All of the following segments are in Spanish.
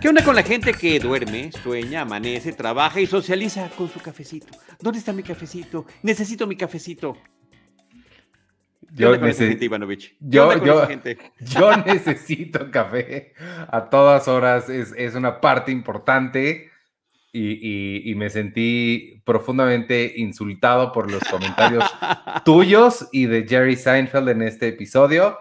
¿Qué onda con la gente que duerme, sueña, amanece, trabaja y socializa con su cafecito? ¿Dónde está mi cafecito? Necesito mi cafecito. ¿Qué onda con esa gente, Ivanovich? ¿Qué Yo, yo, gente? yo necesito café a todas horas, es, es una parte importante y, y- y me sentí profundamente insultado por los comentarios tuyos y de Jerry Seinfeld en este episodio.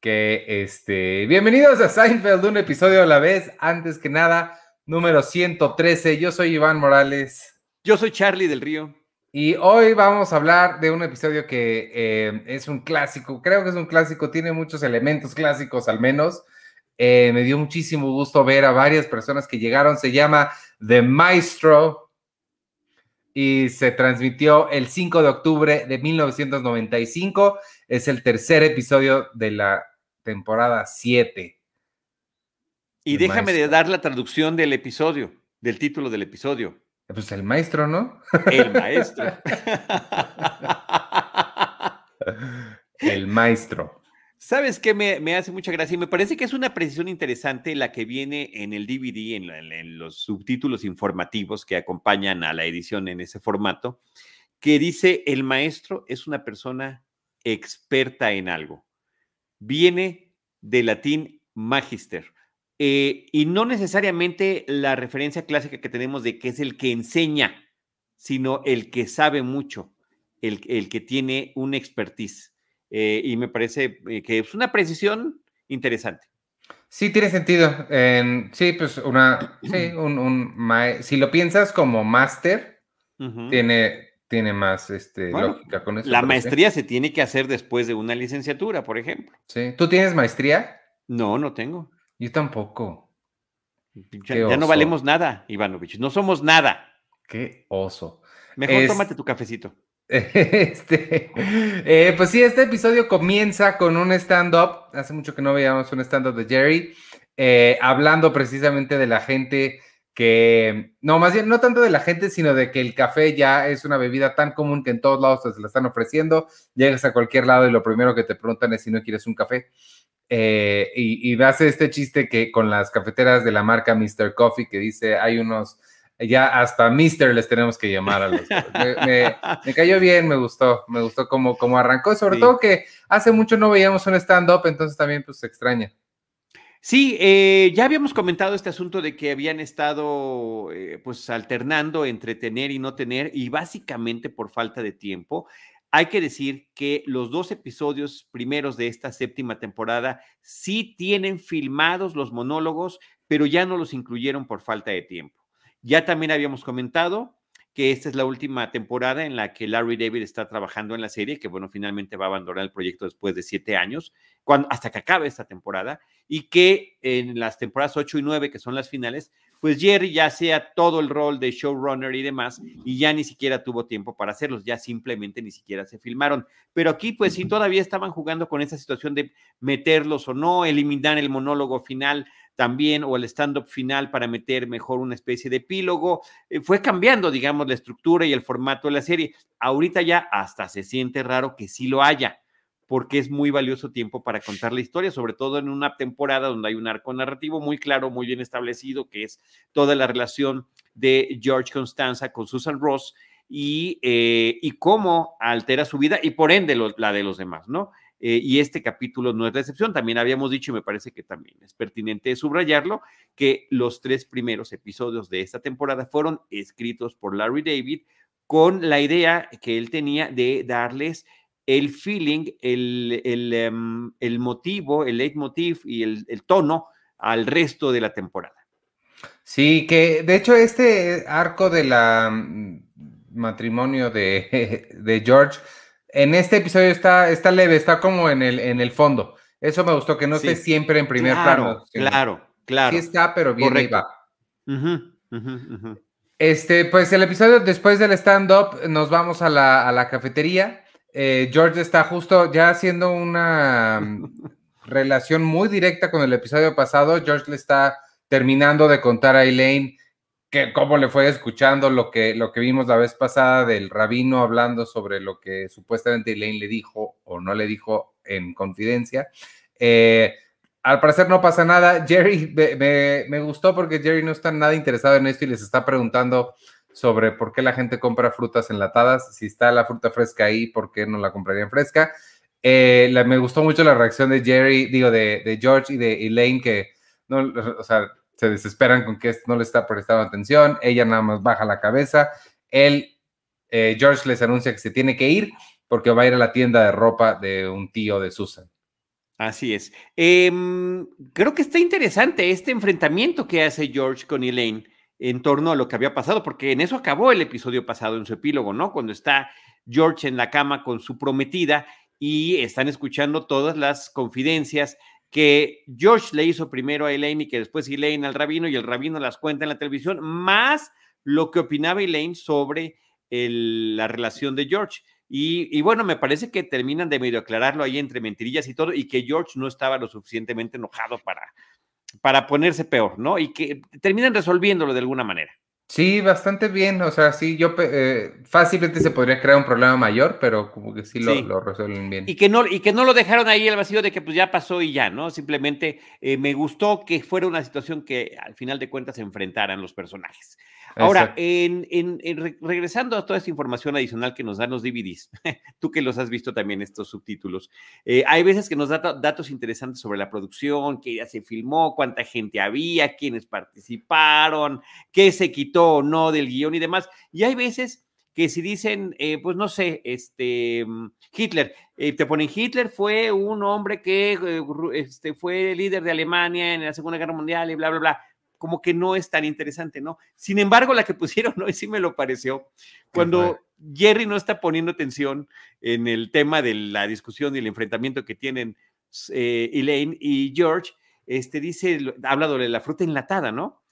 Que este, bienvenidos a Seinfeld, un episodio a la vez. Antes que nada, número 113. Yo soy Iván Morales. Yo soy Charlie del Río. Y hoy vamos a hablar de un episodio que eh, es un clásico, creo que es un clásico, tiene muchos elementos clásicos al menos. Eh, me dio muchísimo gusto ver a varias personas que llegaron, se llama The Maestro y se transmitió el 5 de octubre de 1995. Es el tercer episodio de la temporada 7. Y El déjame de dar la traducción del episodio, del título del episodio. Pues el maestro, ¿no? El maestro. El maestro. ¿Sabes qué me, me hace mucha gracia? Y me parece que es una precisión interesante la que viene en el DVD, en, los subtítulos informativos que acompañan a la edición en ese formato, que dice, el maestro es una persona experta en algo. Viene del latín magister. eh, y no necesariamente la referencia clásica que tenemos de que es el que enseña, sino el que sabe mucho, el, el que tiene un expertise. Eh, y me parece eh, que es una precisión interesante. Sí, tiene sentido. En- sí, pues una, sí, un, si lo piensas como máster, tiene, tiene más este, Bueno, lógica con eso. La sí. maestría se tiene que hacer después de una licenciatura, por ejemplo. Sí. ¿Tú tienes maestría? No, no tengo. Yo tampoco. Ya, no valemos nada, Ivanovich. No somos nada. Qué oso. Mejor Es- tómate tu cafecito. Este, eh, pues sí, este episodio comienza con un stand-up. Hace mucho que no veíamos un stand-up de Jerry, eh, hablando precisamente de la gente que, no, más bien, no tanto de la gente, sino de que el café ya es una bebida tan común que en todos lados se la están ofreciendo. Llegas a cualquier lado y lo primero que te preguntan es si no quieres un café. Eh, y, y hace este chiste que con las cafeteras de la marca Mr. Coffee, que dice, hay unos, ya hasta Mr. les tenemos que llamar a los... me- me- me cayó bien, me gustó, me gustó cómo, cómo arrancó, sobre Sí. todo que hace mucho no veíamos un stand-up, entonces también pues se extraña. Sí, eh, ya habíamos comentado este asunto de que habían estado eh, pues alternando entre tener y no tener y básicamente por falta de tiempo. Hay que decir que los dos episodios primeros de esta séptima temporada sí tienen filmados los monólogos, pero ya no los incluyeron por falta de tiempo. Ya también habíamos comentado que esta es la última temporada en la que Larry David está trabajando en la serie, que bueno, finalmente va a abandonar el proyecto después de siete años, cuando, hasta que acabe esta temporada y que en las temporadas 8 y 9, que son las finales, pues Jerry ya sea todo el rol de showrunner y demás, y ya ni siquiera tuvo tiempo para hacerlos, ya simplemente ni siquiera se filmaron. Pero aquí, pues sí, todavía estaban jugando con esa situación de meterlos o no, eliminar el monólogo final también o el stand-up final para meter mejor una especie de epílogo. Eh, fue cambiando, digamos, la estructura y el formato de la serie. Ahorita ya hasta se siente raro que sí lo haya porque es muy valioso tiempo para contar la historia, sobre todo en una temporada donde hay un arco narrativo muy claro, muy bien establecido, que es toda la relación de George Constanza con Susan Ross y, eh, y cómo altera su vida y por ende la de los demás, ¿no? Eh, y este capítulo no es la excepción. También habíamos dicho, y me parece que también es pertinente subrayarlo, que los tres primeros episodios de esta temporada fueron escritos por Larry David con la idea que él tenía de darles el feeling, el, el, em, el motivo, el leitmotiv y el, el tono al resto de la temporada. Sí, que de hecho este arco de la mm, matrimonio de, de George, en este episodio está, está leve, está como en el, en el fondo. Eso me gustó, que no Sí. esté siempre en primer claro, plano. sino- claro, claro. Sí está, pero bien ahí Correcto. Este, pues el episodio después del stand-up nos vamos a la, a la cafetería. Eh, George está justo ya haciendo una relación muy directa con el episodio pasado. George le está terminando de contar a Elaine que cómo le fue escuchando lo que, lo que vimos la vez pasada del rabino hablando sobre lo que supuestamente Elaine le dijo o no le dijo en confidencia. Eh, al parecer no pasa nada. Jerry, me, me, gustó porque Jerry no está nada interesado en esto y les está preguntando sobre por qué la gente compra frutas enlatadas. Si está la fruta fresca ahí, ¿por qué no la comprarían fresca? Eh, me gustó mucho la reacción de Jerry, digo, de, de, George y de Elaine, que no, o sea, se desesperan con que no le está prestando atención. Ella nada más baja la cabeza. Él, eh, George les anuncia que se tiene que ir porque va a ir a la tienda de ropa de un tío de Susan. Así es. Em, creo que está interesante este enfrentamiento que hace George con Elaine en torno a lo que había pasado, porque en eso acabó el episodio pasado en su epílogo, ¿no? Cuando está George en la cama con su prometida y están escuchando todas las confidencias que George le hizo primero a Elaine y que después Elaine al rabino y el rabino las cuenta en la televisión, más lo que opinaba Elaine sobre la relación de George. Y, bueno, me parece que terminan de medio aclararlo ahí entre mentirillas y todo, y que George no estaba lo suficientemente enojado para, para ponerse peor, ¿no? Y que terminan resolviéndolo de alguna manera. Sí, bastante bien. O sea, sí, yo eh, fácilmente se podría crear un problema mayor, pero como que sí lo, resuelven bien. Y que, no, y que no lo dejaron ahí el vacío de que pues ya pasó y ya, ¿no? Simplemente eh, me gustó que fuera una situación que al final de cuentas se enfrentaran los personajes. Ahora, en, regresando a toda esta información adicional que nos dan los DVDs, tú que los has visto también estos subtítulos, eh, hay veces que nos da datos interesantes sobre la producción, qué ya se filmó, cuánta gente había, quiénes participaron, qué se quitó o no del guion y demás. Y hay veces que si dicen, eh, pues no sé, este, mm, Hitler, eh, te ponen Hitler fue un hombre que este, fue líder de Alemania en la Segunda Guerra Mundial y bla, bla, bla como que no es tan interesante, ¿no? Sin embargo, la que pusieron hoy sí me lo pareció. Cuando Jerry no está poniendo atención en el tema de la discusión y el enfrentamiento que tienen eh, Elaine y George, este dice, habla de la fruta enlatada, ¿no?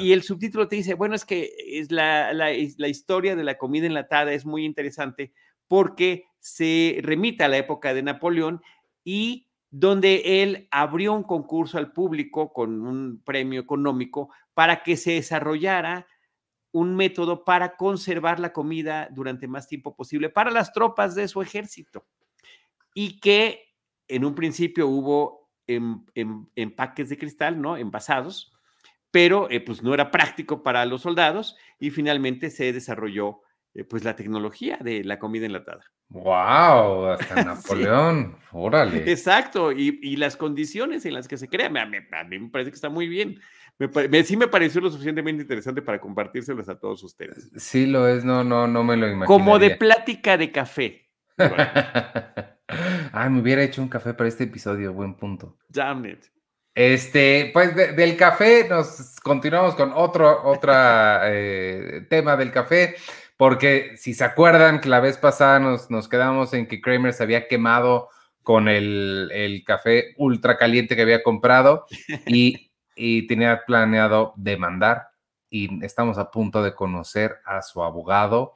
Y, el subtítulo te dice, bueno, es que es la, la, la, historia de la comida enlatada es muy interesante porque se remite a la época de Napoleón y donde él abrió un concurso al público con un premio económico para que se desarrollara un método para conservar la comida durante más tiempo posible para las tropas de su ejército. Y que en un principio hubo empaques de cristal, ¿no? Envasados, pero eh, pues no era práctico para los soldados y finalmente se desarrolló eh, pues la tecnología de la comida enlatada. ¡Wow! Hasta Napoleón, órale. Exacto, y, las condiciones en las que se crea, a mí, me parece que está muy bien. Me, sí me pareció lo suficientemente interesante para compartírselas a todos ustedes. Sí lo es, no, no, no me lo imagino. Como de plática de café. Ay, me hubiera hecho un café para este episodio, buen punto. Damn it. Este, pues del café nos continuamos con otro otra, eh, tema del café. Porque si se acuerdan que la vez pasada nos, nos quedamos en que Kramer se había quemado con el, el café ultra caliente que había comprado y, y tenía planeado demandar. Y estamos a punto de conocer a su abogado,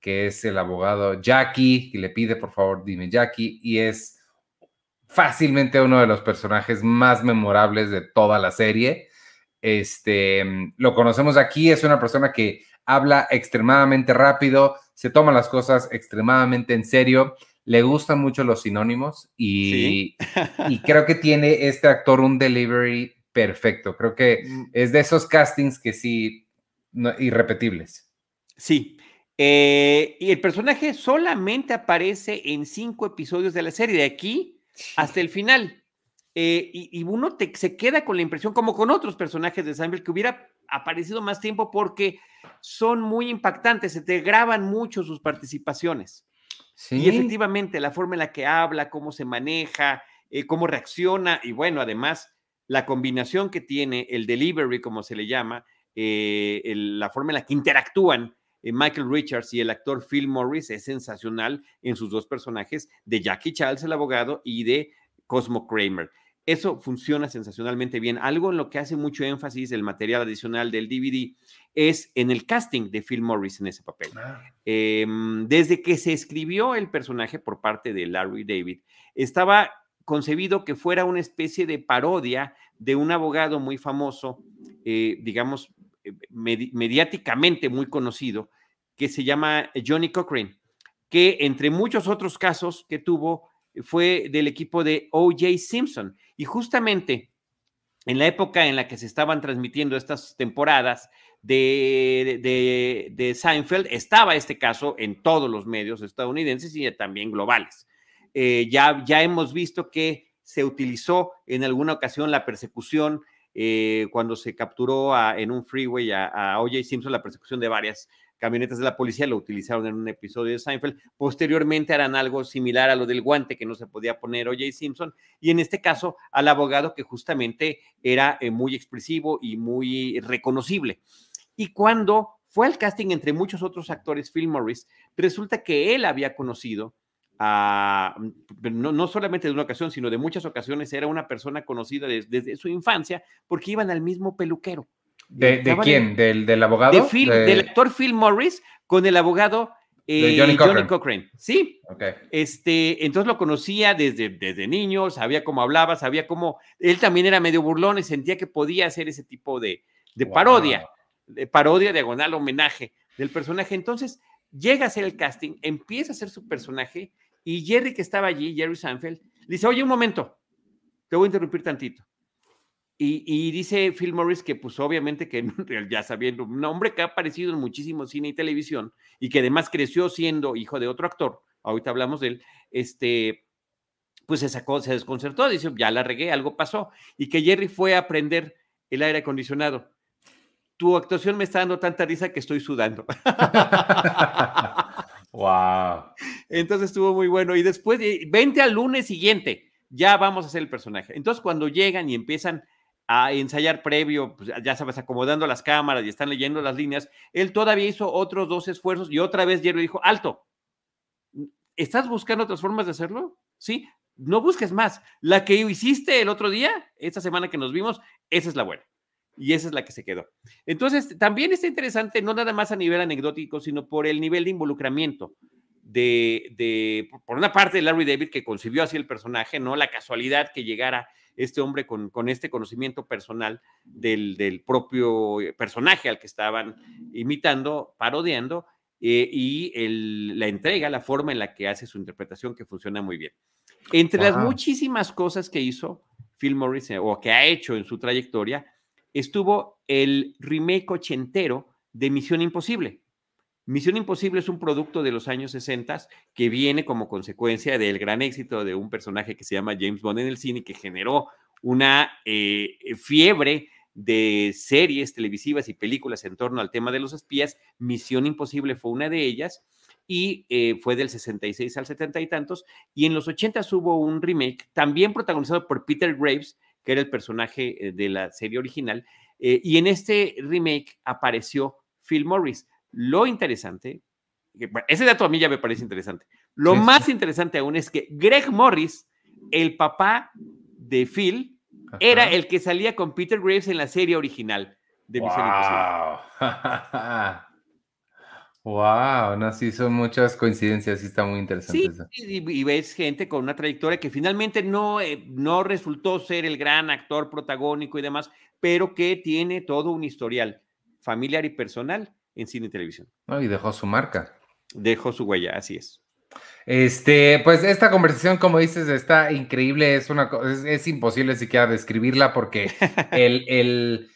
que es el abogado Jackie, y le pide, por favor, dime Jackie, y es fácilmente uno de los personajes más memorables de toda la serie. Este, lo conocemos aquí, es una persona que habla extremadamente rápido, se toma las cosas extremadamente en serio, le gustan mucho los sinónimos y, y creo que tiene este actor un delivery perfecto. Creo que mm. es de esos castings que sí, irrepetibles. Sí. Eh, y el personaje solamente aparece en cinco episodios de la serie, de aquí hasta el final. Eh, y, uno se queda con la impresión, como con otros personajes de Seinfeld, que hubiera aparecido más tiempo porque son muy impactantes, se te graban mucho sus participaciones. Y efectivamente, la forma en la que habla, cómo se maneja, eh, cómo reacciona, y bueno, además, la combinación que tiene, el delivery, como se le llama, eh, la forma en la que interactúan eh, Michael Richards y el actor Phil Morris es sensacional en sus dos personajes de Jackie Charles, el abogado, y de Cosmo Kramer. Eso funciona sensacionalmente bien. Algo en lo que hace mucho énfasis el material adicional del DVD es en el casting de Phil Morris en ese papel. Ah. Em, desde que se escribió el personaje por parte de Larry David, estaba concebido que fuera una especie de parodia de un abogado muy famoso, eh, digamos, eh, mediáticamente muy conocido, que se llama Johnny Cochran, que entre muchos otros casos que tuvo, fue del equipo de O.J. Simpson. Y justamente en la época en la que se estaban transmitiendo estas temporadas de, de, Seinfeld, estaba este caso en todos los medios estadounidenses y también globales. Eh, ya, ya hemos visto que se utilizó en alguna ocasión la persecución eh, cuando se capturó en un freeway a, a O.J. Simpson, la persecución de varias camionetas de la policía lo utilizaron en un episodio de Seinfeld. Posteriormente harán algo similar a lo del guante que no se podía poner O.J. Simpson y en este caso al abogado que justamente era eh, muy expresivo y muy reconocible. Y cuando fue al casting entre muchos otros actores, Phil Morris, resulta que él había conocido a, no, no, solamente de una ocasión, sino de muchas ocasiones, era una persona conocida desde su infancia porque iban al mismo peluquero. ¿De, quién? ¿Del, abogado? Del actor Phil Morris con el abogado eh, Johnny, Cochran. Sí. Este, entonces lo conocía desde, desde niño, sabía cómo hablaba, sabía cómo. Él también era medio burlón y sentía que podía hacer ese tipo de, de parodia, de parodia, diagonal, homenaje del personaje. Entonces llega a hacer el casting, empieza a hacer su personaje y Jerry, que estaba allí, Jerry Sanfeld, dice: Oye, un momento, te voy a interrumpir tantito. Y, dice Phil Morris que pues obviamente que ya sabiendo, un hombre que ha aparecido en muchísimo cine y televisión y que además creció siendo hijo de otro actor, ahorita hablamos de él, este, pues se sacó, se desconcertó, dice, ya la regué, algo pasó, y que Jerry fue a aprender el aire acondicionado. Tu actuación me está dando tanta risa que estoy sudando. wow. Entonces estuvo muy bueno. Y después, vente al lunes siguiente, ya vamos a hacer el personaje. Entonces, cuando llegan y empiezan a ensayar previo, pues ya sabes, acomodando las cámaras y están leyendo las líneas, él todavía hizo otros dos esfuerzos y otra vez Jerry dijo, alto, ¿estás buscando otras formas de hacerlo? Sí, no busques más. La que hiciste el otro día, esta semana que nos vimos, esa es la buena. Y esa es la que se quedó. Entonces, también está interesante, no nada más a nivel anecdótico, sino por el nivel de involucramiento de, de por una parte, Larry David, que concibió así el personaje, ¿no? La casualidad que llegara este hombre con, con este conocimiento personal del, del, propio personaje al que estaban imitando, parodiando, eh, y el, la entrega, la forma en la que hace su interpretación, que funciona muy bien. Entre las muchísimas cosas que hizo Phil Morris eh, o que ha hecho en su trayectoria, estuvo el remake ochentero de Misión Imposible. Misión Imposible es un producto de los años 60 que viene como consecuencia del gran éxito de un personaje que se llama James Bond en el cine, que generó una eh, fiebre de series televisivas y películas en torno al tema de los espías. Misión Imposible fue una de ellas y eh, fue del 66 al 70 y tantos. Y en los 80 hubo un remake, también protagonizado por Peter Graves, que era el personaje eh, de la serie original. y en este remake apareció Phil Morris lo interesante, ese dato a mí ya me parece interesante. Lo más interesante aún es que Greg Morris, el papá de Phil, era el que salía con Peter Graves en la serie original de Misión Imposible. Wow, no, sí, son muchas coincidencias, sí está muy interesante. Sí, Y, ves gente con una trayectoria que finalmente no, eh, no resultó ser el gran actor protagónico y demás, pero que tiene todo un historial familiar y personal en cine y televisión. y dejó su marca. Dejó su huella, así es. Este, pues esta conversación, como dices, está increíble, es una es, imposible siquiera describirla porque el, el,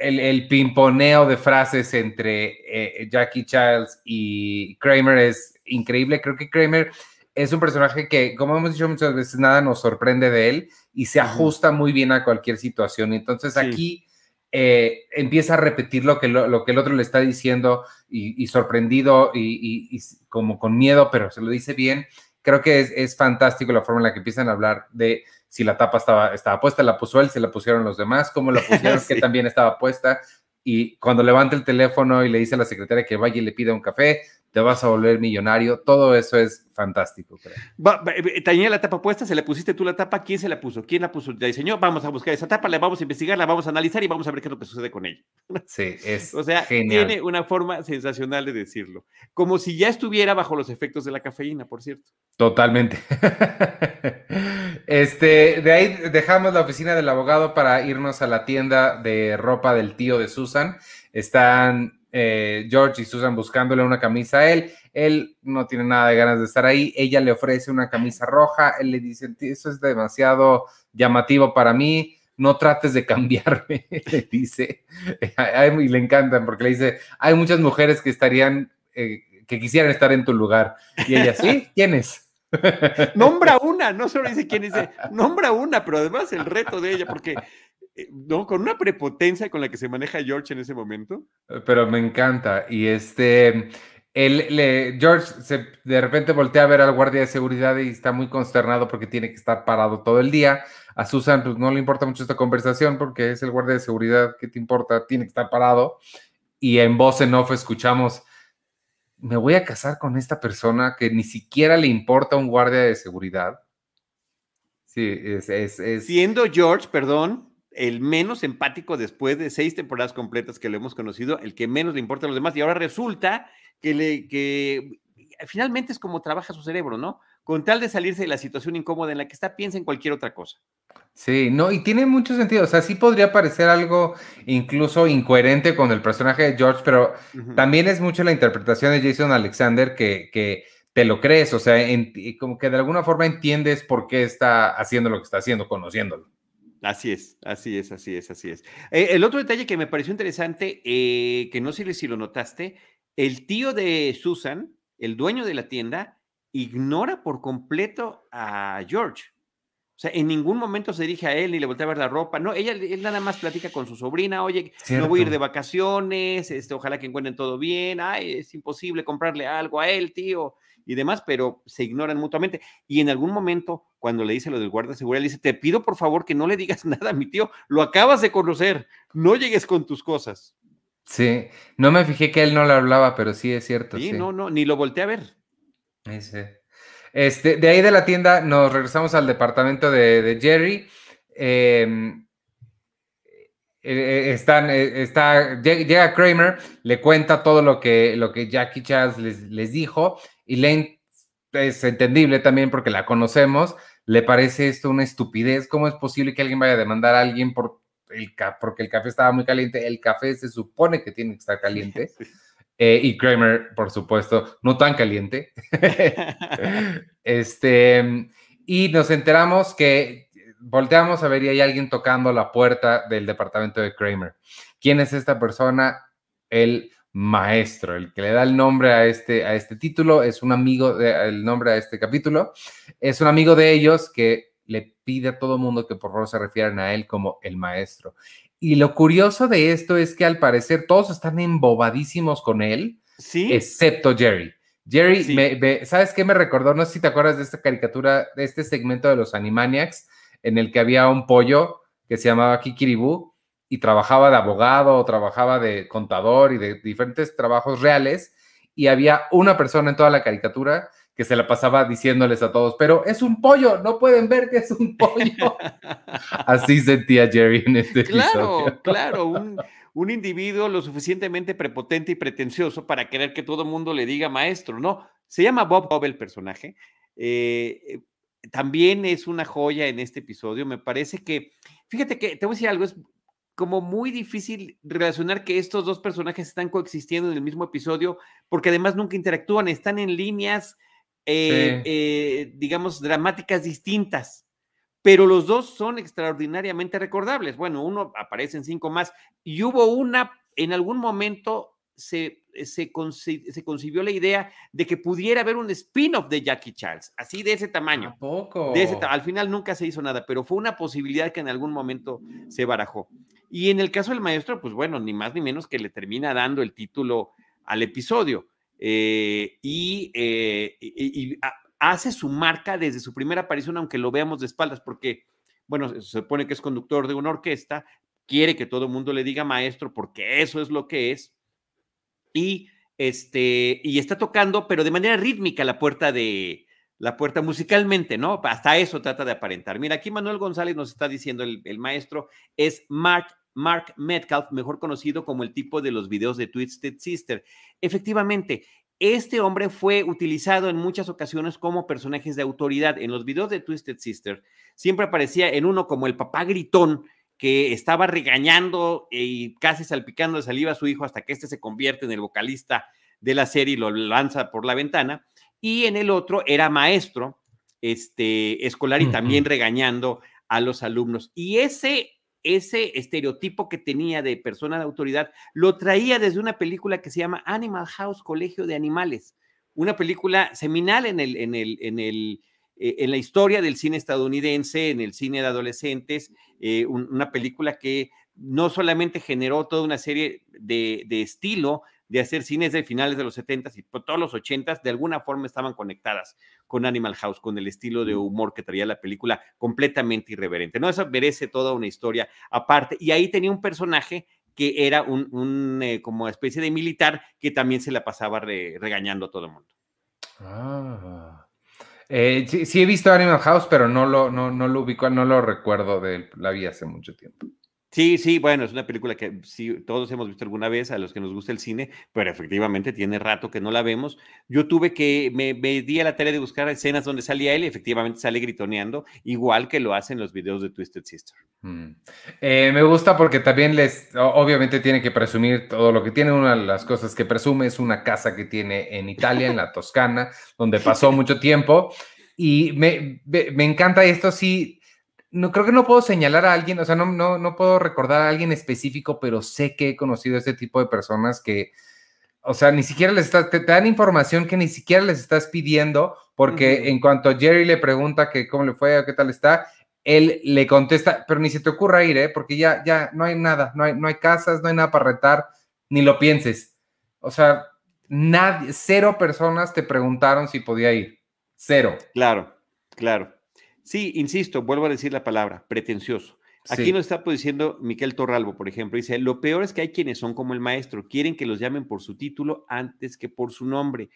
el, pimponeo de frases entre eh, Jackie Childs y Kramer es increíble. Creo que Kramer es un personaje que, como hemos dicho muchas veces, nada nos sorprende de él y se ajusta muy bien a cualquier situación. Entonces aquí eh, empieza a repetir lo que, lo, que el otro le está diciendo y, sorprendido y, como con miedo, pero se lo dice bien. Creo que es, fantástico la forma en la que empiezan a hablar de si la tapa estaba, estaba puesta, la puso él, se la pusieron los demás, cómo la pusieron, que también estaba puesta. Y cuando levanta el teléfono y le dice a la secretaria que vaya y le pida un café, te vas a volver millonario. Todo eso es fantástico. Tenía la tapa puesta, se le pusiste tú la tapa, ¿quién se la puso? ¿Quién la puso? La diseñó, vamos a buscar esa tapa, la vamos a investigar, la vamos a analizar y vamos a ver qué es lo que sucede con ella. Sí, es O sea, tiene una forma sensacional de decirlo. Como si ya estuviera bajo los efectos de la cafeína, por cierto. Totalmente. este, de ahí dejamos la oficina del abogado para irnos a la tienda de ropa del tío de Susan. Están eh, George y Susan buscándole una camisa a él. Él no tiene nada de ganas de estar ahí. Ella le ofrece una camisa roja. Él le dice, eso es demasiado llamativo para mí. No trates de cambiarme, le dice. Y le encantan porque le dice, hay muchas mujeres que estarían, eh, que quisieran estar en tu lugar. Y ella, ¿sí? ¿Quiénes? nombra una, no solo dice quién dice, nombra una, pero además el reto de ella, porque ¿no? Con una prepotencia con la que se maneja George en ese momento. Pero me encanta. Y este, él, le, George se, de repente voltea a ver al guardia de seguridad y está muy consternado porque tiene que estar parado todo el día. A Susan pues, no le importa mucho esta conversación porque es el guardia de seguridad, ¿qué te importa? Tiene que estar parado. Y en voz en off escuchamos, me voy a casar con esta persona que ni siquiera le importa un guardia de seguridad. Sí, es, es... Siendo George, perdón, el menos empático después de seis temporadas completas que lo hemos conocido, el que menos le importa a los demás, y ahora resulta que, le, que finalmente es como trabaja su cerebro, ¿no? Con tal de salirse de la situación incómoda en la que está, piensa en cualquier otra cosa. Sí, no, y tiene mucho sentido. O sea, sí podría parecer algo incluso incoherente con el personaje de George, pero también es mucho la interpretación de Jason Alexander que, que te lo crees, o sea, como que de alguna forma entiendes por qué está haciendo lo que está haciendo, conociéndolo. Así es, así es, así es, así es. Eh, el otro detalle que me pareció interesante, eh, que no sé si lo notaste, el tío de Susan, el dueño de la tienda, ignora por completo a George. O sea, en ningún momento se dirige a él ni le voltea a ver la ropa. No, ella él nada más platica con su sobrina, oye, no voy a ir de vacaciones, este, ojalá que encuentren todo bien, ay, es imposible comprarle algo a él, tío y demás, pero se ignoran mutuamente. Y en algún momento, cuando le dice lo del guardia de seguridad, le dice, te pido por favor que no le digas nada a mi tío, lo acabas de conocer, no llegues con tus cosas. Sí, no me fijé que él no le hablaba, pero sí es cierto. Sí, no, no, ni lo volteé a ver. Sí. Este, de ahí de la tienda nos regresamos al departamento de, Jerry. Em, eh, eh, están, eh, está, llega Kramer, le cuenta todo lo que, lo que Jackie Chaz les, les dijo y Lane es entendible también porque la conocemos, le parece esto una estupidez. ¿Cómo es posible que alguien vaya a demandar a alguien por el porque el café estaba muy caliente? El café se supone que tiene que estar caliente. Eh, y Kramer, por supuesto, no tan caliente. este, y nos enteramos que volteamos a ver y hay alguien tocando la puerta del departamento de Kramer. ¿Quién es esta persona? El maestro, el que le da el nombre a este, a este título, es un amigo, de, el nombre a este capítulo, es un amigo de ellos que le pide a todo mundo que por favor se refieran a él como el maestro. Y lo curioso de esto es que al parecer todos están embobadísimos con él, ¿Sí? excepto Jerry. Jerry, ¿sabes qué me recordó? No sé si te acuerdas de esta caricatura, de este segmento de los Animaniacs, en el que había un pollo que se llamaba Kikiribú, y trabajaba de abogado o trabajaba de contador y de diferentes trabajos reales y había una persona en toda la caricatura que se la pasaba diciéndoles a todos, pero es un pollo, no pueden ver que es un pollo. Así sentía Jerry en este claro, episodio. Claro, un, un individuo lo suficientemente prepotente y pretencioso para querer que todo el mundo le diga maestro, ¿no? Se llama Bob Bob el personaje. Eh, eh, también es una joya en este episodio. Me parece que, fíjate que te voy a decir algo, es como muy difícil relacionar que estos dos personajes están coexistiendo en el mismo episodio, porque además nunca interactúan, están en líneas, eh, eh, digamos, dramáticas distintas, pero los dos son extraordinariamente recordables. Bueno, uno aparece en cinco más y hubo una, en algún momento se, se, concibió la idea de que pudiera haber un spin-off de Jackie Charles, así de ese tamaño. poco? al final nunca se hizo nada, pero fue una posibilidad que en algún momento se barajó. Y en el caso del maestro, pues bueno, ni más ni menos que le termina dando el título al episodio. Eh, y, eh, hace su marca desde su primera aparición, aunque lo veamos de espaldas, porque, bueno, se supone que es conductor de una orquesta, quiere que todo el mundo le diga maestro, porque eso es lo que es. Y, este, y está tocando, pero de manera rítmica, la puerta de, la puerta musicalmente, ¿no? Hasta eso trata de aparentar. Mira, aquí Manuel González nos está diciendo, el, maestro es Mark Mark Metcalf, mejor conocido como el tipo de los videos de Twisted Sister. Efectivamente, este hombre fue utilizado en muchas ocasiones como personajes de autoridad. En los videos de Twisted Sister siempre aparecía en uno como el papá gritón que estaba regañando y casi salpicando de saliva a su hijo hasta que éste se convierte en el vocalista de la serie y lo lanza por la ventana. Y en el otro era maestro este, escolar y también regañando a los alumnos. Y ese, ese estereotipo que tenía de persona de autoridad lo traía desde una película que se llama Animal House, Colegio de Animales, una película seminal en, el, en, el, en, el, eh, en la historia del cine estadounidense, en el cine de adolescentes, eh, una película que no solamente generó toda una serie de, de estilo, de hacer cines de finales de los 70s y todos los 80s, de alguna forma estaban conectadas con Animal House, con el estilo de humor que traía la película completamente irreverente. No, eso merece toda una historia aparte. Y ahí tenía un personaje que era un, eh, como especie de militar que también se la pasaba regañando a todo el mundo. Ah. Eh, sí, he visto Animal House, pero no lo, no, no lo ubico, no lo recuerdo de la vi hace mucho tiempo. Sí, sí, bueno, es una película que sí, todos hemos visto alguna vez a los que nos gusta el cine, pero efectivamente tiene rato que no la vemos. Yo tuve que, me, di a la tarea de buscar escenas donde salía él y efectivamente sale gritoneando, igual que lo hacen los videos de Twisted Sister. Mm. Eh, me gusta porque también les, obviamente tiene que presumir todo lo que tiene. Una de las cosas que presume es una casa que tiene en Italia, en la Toscana, donde pasó mucho tiempo. Y me, me encanta esto, sí no creo que no puedo señalar a alguien, o sea, no, no, no puedo recordar a alguien específico, pero sé que he conocido a este tipo de personas que, o sea, ni siquiera les estás, te, dan información que ni siquiera les estás pidiendo, porque en cuanto Jerry le pregunta que cómo le fue o qué tal está, él le contesta, pero ni se te ocurra ir, ¿eh? porque ya, ya no hay nada, no hay, no hay casas, no hay nada para retar, ni lo pienses. O sea, nadie, cero personas te preguntaron si podía ir. Cero. Claro, claro. Sí, insisto, vuelvo a decir la palabra, pretencioso. Aquí nos está diciendo Miquel Torralbo, por ejemplo, dice, lo peor es que hay quienes son como el maestro, quieren que los llamen por su título antes que por su nombre.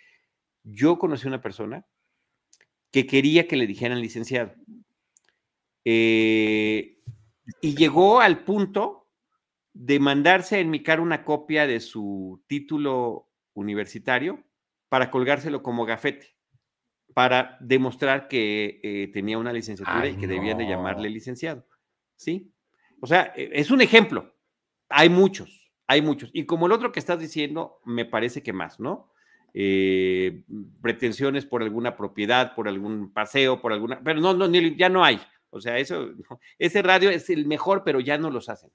Yo conocí una persona que quería que le dijeran licenciado. Eh, y llegó al punto de mandarse a enmicar una copia de su título universitario para colgárselo como gafete para demostrar que eh, tenía una licenciatura y que debían de llamarle licenciado. ¿Sí? O sea, e, es un ejemplo. Hay muchos, hay muchos. Y como el otro que estás diciendo, me parece que más, ¿no? Eh, pretensiones por alguna propiedad, por algún paseo, por alguna... Pero no, no, ya no hay. O sea, eso, ese radio es el mejor, pero ya no los hacen.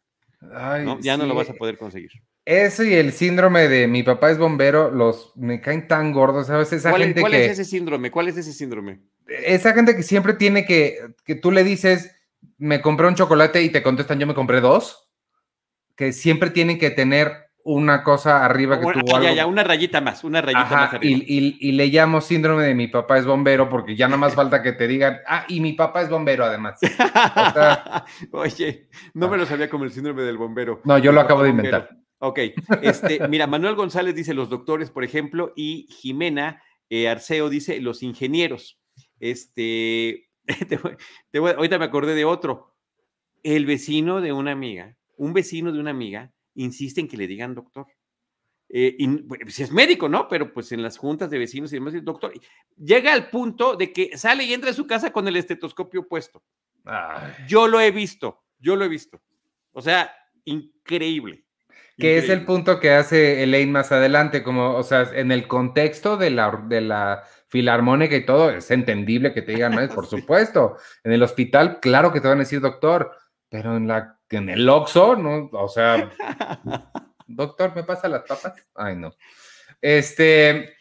Ya no lo vas a poder conseguir. Eso y el síndrome de mi papá es bombero, los me caen tan gordos, ¿sabes? Esa ¿Cuál, gente ¿cuál es ese síndrome? ¿Cuál es ese síndrome? Esa gente que siempre tiene que, que tú le dices, me compré un chocolate y te contestan, yo me compré dos, que siempre tienen que tener una cosa arriba que tuvo Ya, ya, una rayita más, una rayita más arriba. Y, le llamo síndrome de mi papá es bombero porque ya nada más falta que te digan, ah, y mi papá es bombero además. Oye, no me lo sabía como el síndrome del bombero. No, yo lo acabo de inventar. Ok, este, mira, Manuel González dice los doctores, por ejemplo, y Jimena eh, Arceo dice los ingenieros. Este, ahorita me acordé de otro. El vecino de una amiga, un vecino de una amiga, insiste en que le digan doctor. Eh, si es médico, ¿no? Pero pues en las juntas de vecinos y demás, doctor, llega al punto de que sale y entra a su casa con el estetoscopio puesto. Yo lo he visto, yo lo he visto. O sea, increíble. Que es el punto que hace Elaine más adelante, como, o sea, en el contexto de la, de la filarmónica y todo, es entendible que te digan, ¿no? por supuesto. En el hospital, claro que te van a decir doctor, pero en, la, en el Oxxo, ¿no? O sea, doctor, ¿me pasa las papas? Ay, no. Este,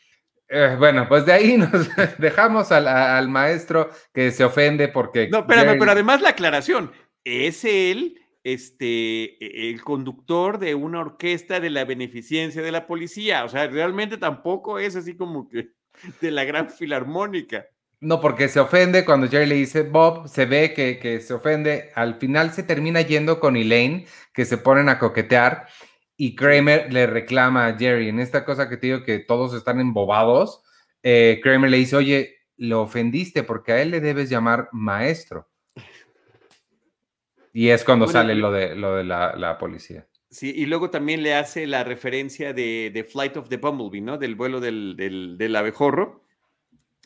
eh, bueno, pues de ahí nos dejamos al, al, maestro que se ofende porque... No, espérame, pero además la aclaración, es él este, el conductor de una orquesta de la beneficencia de la policía. O sea, realmente tampoco es así como que de la gran filarmónica. No, porque se ofende cuando Jerry le dice Bob, se ve que, que, se ofende. Al final se termina yendo con Elaine, que se ponen a coquetear, y Kramer le reclama a Jerry. En esta cosa que te digo que todos están embobados, eh, Kramer le dice, oye, lo ofendiste porque a él le debes llamar maestro. Y es cuando sale lo de, lo de la, policía. Sí, y luego también le hace la referencia de, Flight of the Bumblebee, ¿no? Del vuelo del, del, abejorro,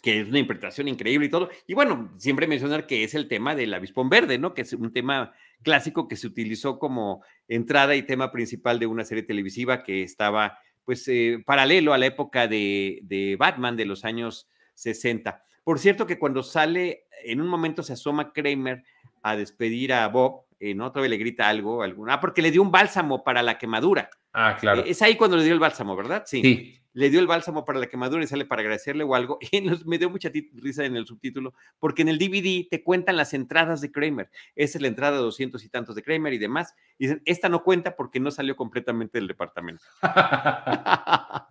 que es una interpretación increíble y todo. Y bueno, siempre mencionar que es el tema del avispón verde, ¿no? Que es un tema clásico que se utilizó como entrada y tema principal de una serie televisiva que estaba pues eh, paralelo a la época de, de, Batman de los años 60. Por cierto que cuando sale, en un momento se asoma Kramer a despedir a Bob, ¿no? Todavía le grita algo, alguna, ah, porque le dio un bálsamo para la quemadura. Ah, claro. Es ahí cuando le dio el bálsamo, ¿verdad? Sí. sí. Le dio el bálsamo para la quemadura y sale para agradecerle o algo. Y me dio mucha risa en el subtítulo, porque en el DVD te cuentan las entradas de Kramer. Esa es la entrada de doscientos y tantos de Kramer y demás. Y dicen, esta no cuenta porque no salió completamente del departamento.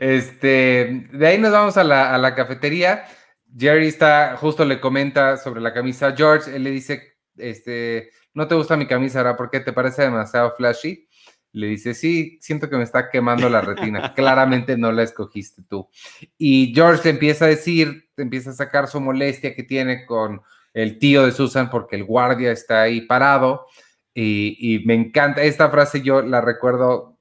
este, de ahí nos vamos a la, a la cafetería. Jerry está, justo le comenta sobre la camisa a George. Él le dice, este, no te gusta mi camisa, ¿verdad? ¿Por qué te parece demasiado flashy? Le dice, sí, siento que me está quemando la retina. Claramente no la escogiste tú. Y George te empieza a decir, te empieza a sacar su molestia que tiene con el tío de Susan porque el guardia está ahí parado. Y, me encanta, esta frase yo la recuerdo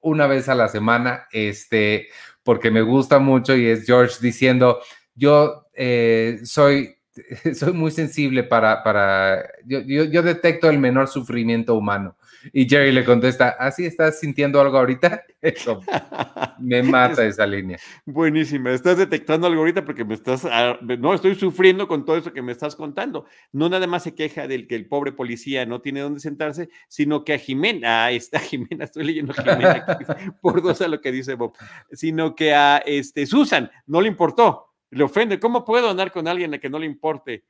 una vez a la semana, este, porque me gusta mucho y es George diciendo, yo eh, soy soy muy sensible para, para yo, yo, detecto el menor sufrimiento humano. Y Jerry le contesta, ¿así estás sintiendo algo ahorita? Eso me mata esa línea. Buenísima, estás detectando algo ahorita porque me estás, ah, no, estoy sufriendo con todo eso que me estás contando. No nada más se queja del que el pobre policía no tiene dónde sentarse, sino que a Jimena, ah, está Jimena, estoy leyendo Jimena por dos a lo que dice Bob, sino que a este, Susan no le importó le ofende. ¿Cómo puedo andar con alguien a que no le importe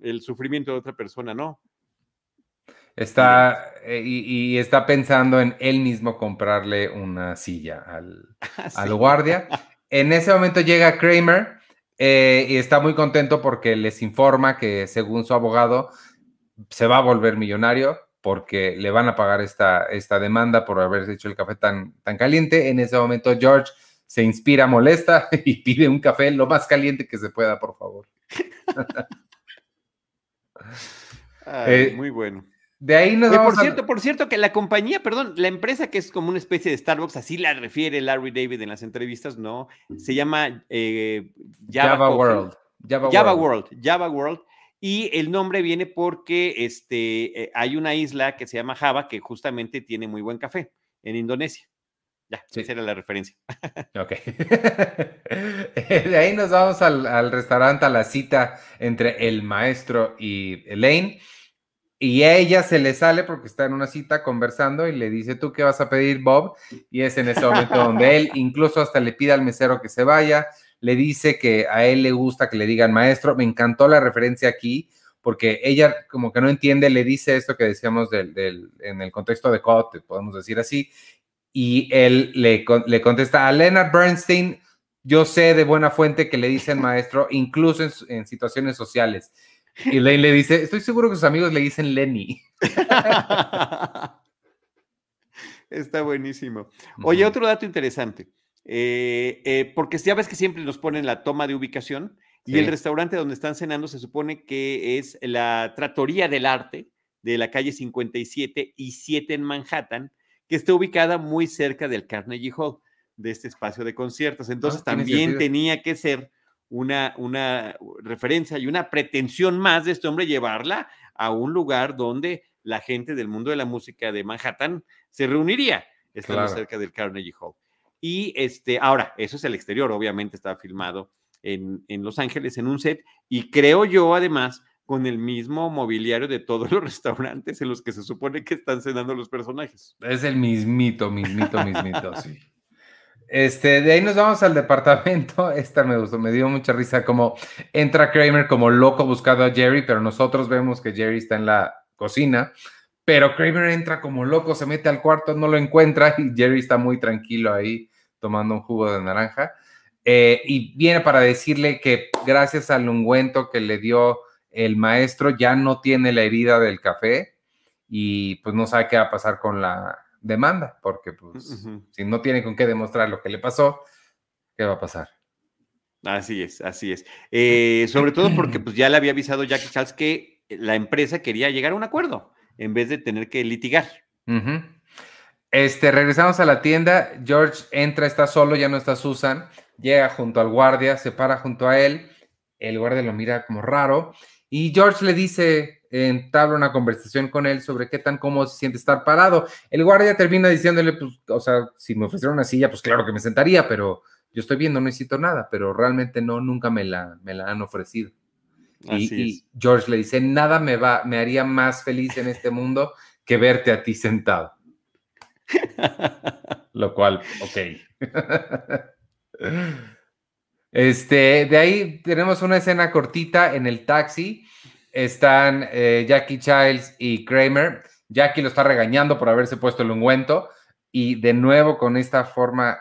el sufrimiento de otra persona? No. Está eh, y, está pensando en él mismo comprarle una silla al, ah, guardia. En ese momento llega Kramer eh, y está muy contento porque les informa que según su abogado se va a volver millonario porque le van a pagar esta, esta demanda por haber hecho el café tan, tan caliente. En ese momento George se inspira, molesta y pide un café lo más caliente que se pueda, por favor. Eh, muy bueno. De ahí nos por cierto, por cierto, que la compañía, perdón, la empresa que es como una especie de Starbucks, así la refiere Larry David en las entrevistas, ¿no? Se llama eh, Java, World. Java, World. Java World. Y el nombre viene porque este, eh, hay una isla que se llama Java que justamente tiene muy buen café en Indonesia. Ya, esa era la referencia. Ok. de ahí nos vamos al, restaurante, a la cita entre el maestro y Elaine. Y a ella se le sale porque está en una cita conversando y le dice, ¿tú qué vas a pedir, Bob? Y es en ese momento donde él incluso hasta le pide al mesero que se vaya, le dice que a él le gusta que le digan maestro. Me encantó la referencia aquí porque ella como que no entiende, le dice esto que decíamos del, en el contexto de Cote, podemos decir así, y él le, le contesta a Leonard Bernstein, yo sé de buena fuente que le dicen maestro, incluso en, situaciones sociales. Y Lane le dice, estoy seguro que sus amigos le dicen Lenny. Está buenísimo. Oye, otro dato interesante, eh, eh, porque ya ves que siempre nos ponen la toma de ubicación y el restaurante donde están cenando se supone que es la Tratoría del Arte de la calle 57 y 7 en Manhattan, que está ubicada muy cerca del Carnegie Hall, de este espacio de conciertos. Entonces ah, también tenía que ser una, una referencia y una pretensión más de este hombre llevarla a un lugar donde la gente del mundo de la música de Manhattan se reuniría, estando cerca del Carnegie Hall. Y este, ahora, eso es el exterior, obviamente estaba filmado en, en Los Ángeles en un set, y creo yo además con el mismo mobiliario de todos los restaurantes en los que se supone que están cenando los personajes. Es el mismito, mismito, mismito, sí. Este, de ahí nos vamos al departamento. Esta me gustó, me dio mucha risa. Como entra Kramer como loco buscando a Jerry, pero nosotros vemos que Jerry está en la cocina. Pero Kramer entra como loco, se mete al cuarto, no lo encuentra y Jerry está muy tranquilo ahí tomando un jugo de naranja. Eh, y viene para decirle que gracias al ungüento que le dio el maestro ya no tiene la herida del café y pues no sabe qué va a pasar con la demanda, porque pues si no tiene con qué demostrar lo que le pasó, ¿qué va a pasar? Así es, así es. Eh, sobre todo porque pues ya le había avisado Jackie Charles que la empresa quería llegar a un acuerdo en vez de tener que litigar. Este, regresamos a la tienda. George entra, está solo, ya no está Susan. Llega junto al guardia, se para junto a él. El guardia lo mira como raro y George le dice, entabla una conversación con él sobre qué tan cómodo se siente estar parado. El guardia termina diciéndole, pues, o sea, si me ofrecieron una silla, pues claro que me sentaría, pero yo estoy viendo, no necesito nada, pero realmente no, nunca me la, me la han ofrecido. Y, George le dice, nada me va, me haría más feliz en este mundo que verte a ti sentado. Lo cual, ok. Este, de ahí tenemos una escena cortita en el taxi. Están eh, Jackie Childs y Kramer. Jackie lo está regañando por haberse puesto el ungüento y de nuevo con esta forma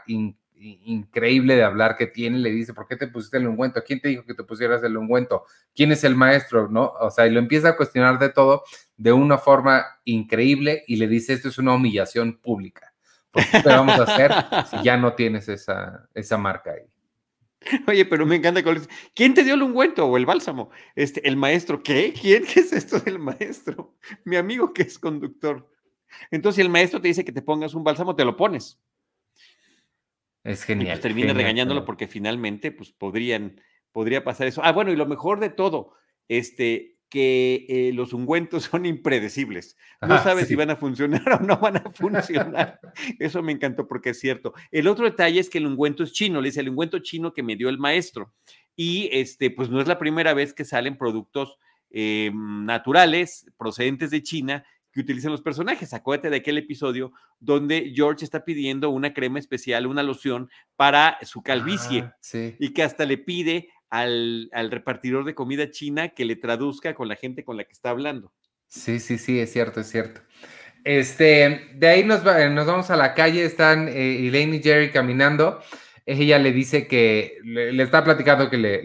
increíble de hablar que tiene, le dice, ¿por qué te pusiste el ungüento? ¿Quién te dijo que te pusieras el ungüento? ¿Quién es el maestro? ¿No? O sea, y lo empieza a cuestionar de todo de una forma increíble y le dice, esto es una humillación pública. qué te vamos a hacer si ya no tienes esa, esa marca ahí? Oye, pero me encanta ¿Quién te dio el ungüento o el bálsamo? Este, el maestro, ¿qué? ¿Quién? ¿Qué es esto del maestro? Mi amigo que es conductor. Entonces, si el maestro te dice que te pongas un bálsamo, te lo pones. Es pues, genial. termina regañándolo porque finalmente, pues podrían, podría pasar eso. Ah, bueno, y lo mejor de todo, este, que eh, los ungüentos son impredecibles. No sabes si van a funcionar o no van a funcionar. Eso me encantó porque es cierto. El otro detalle es que el ungüento es chino, le dice el ungüento chino que me dio el maestro. Y este, pues no es la primera vez que salen productos eh, naturales procedentes de China que utilizan los personajes. Acuérdate de aquel episodio donde George está pidiendo una crema especial, una loción para su calvicie ah, y que hasta le pide al, repartidor de comida china que le traduzca con la gente con la que está hablando. Sí, sí, sí, es cierto, es cierto. Este, de ahí nos, nos vamos a la calle, están eh, Elaine y Jerry caminando. Ella le dice que le, está platicando que le,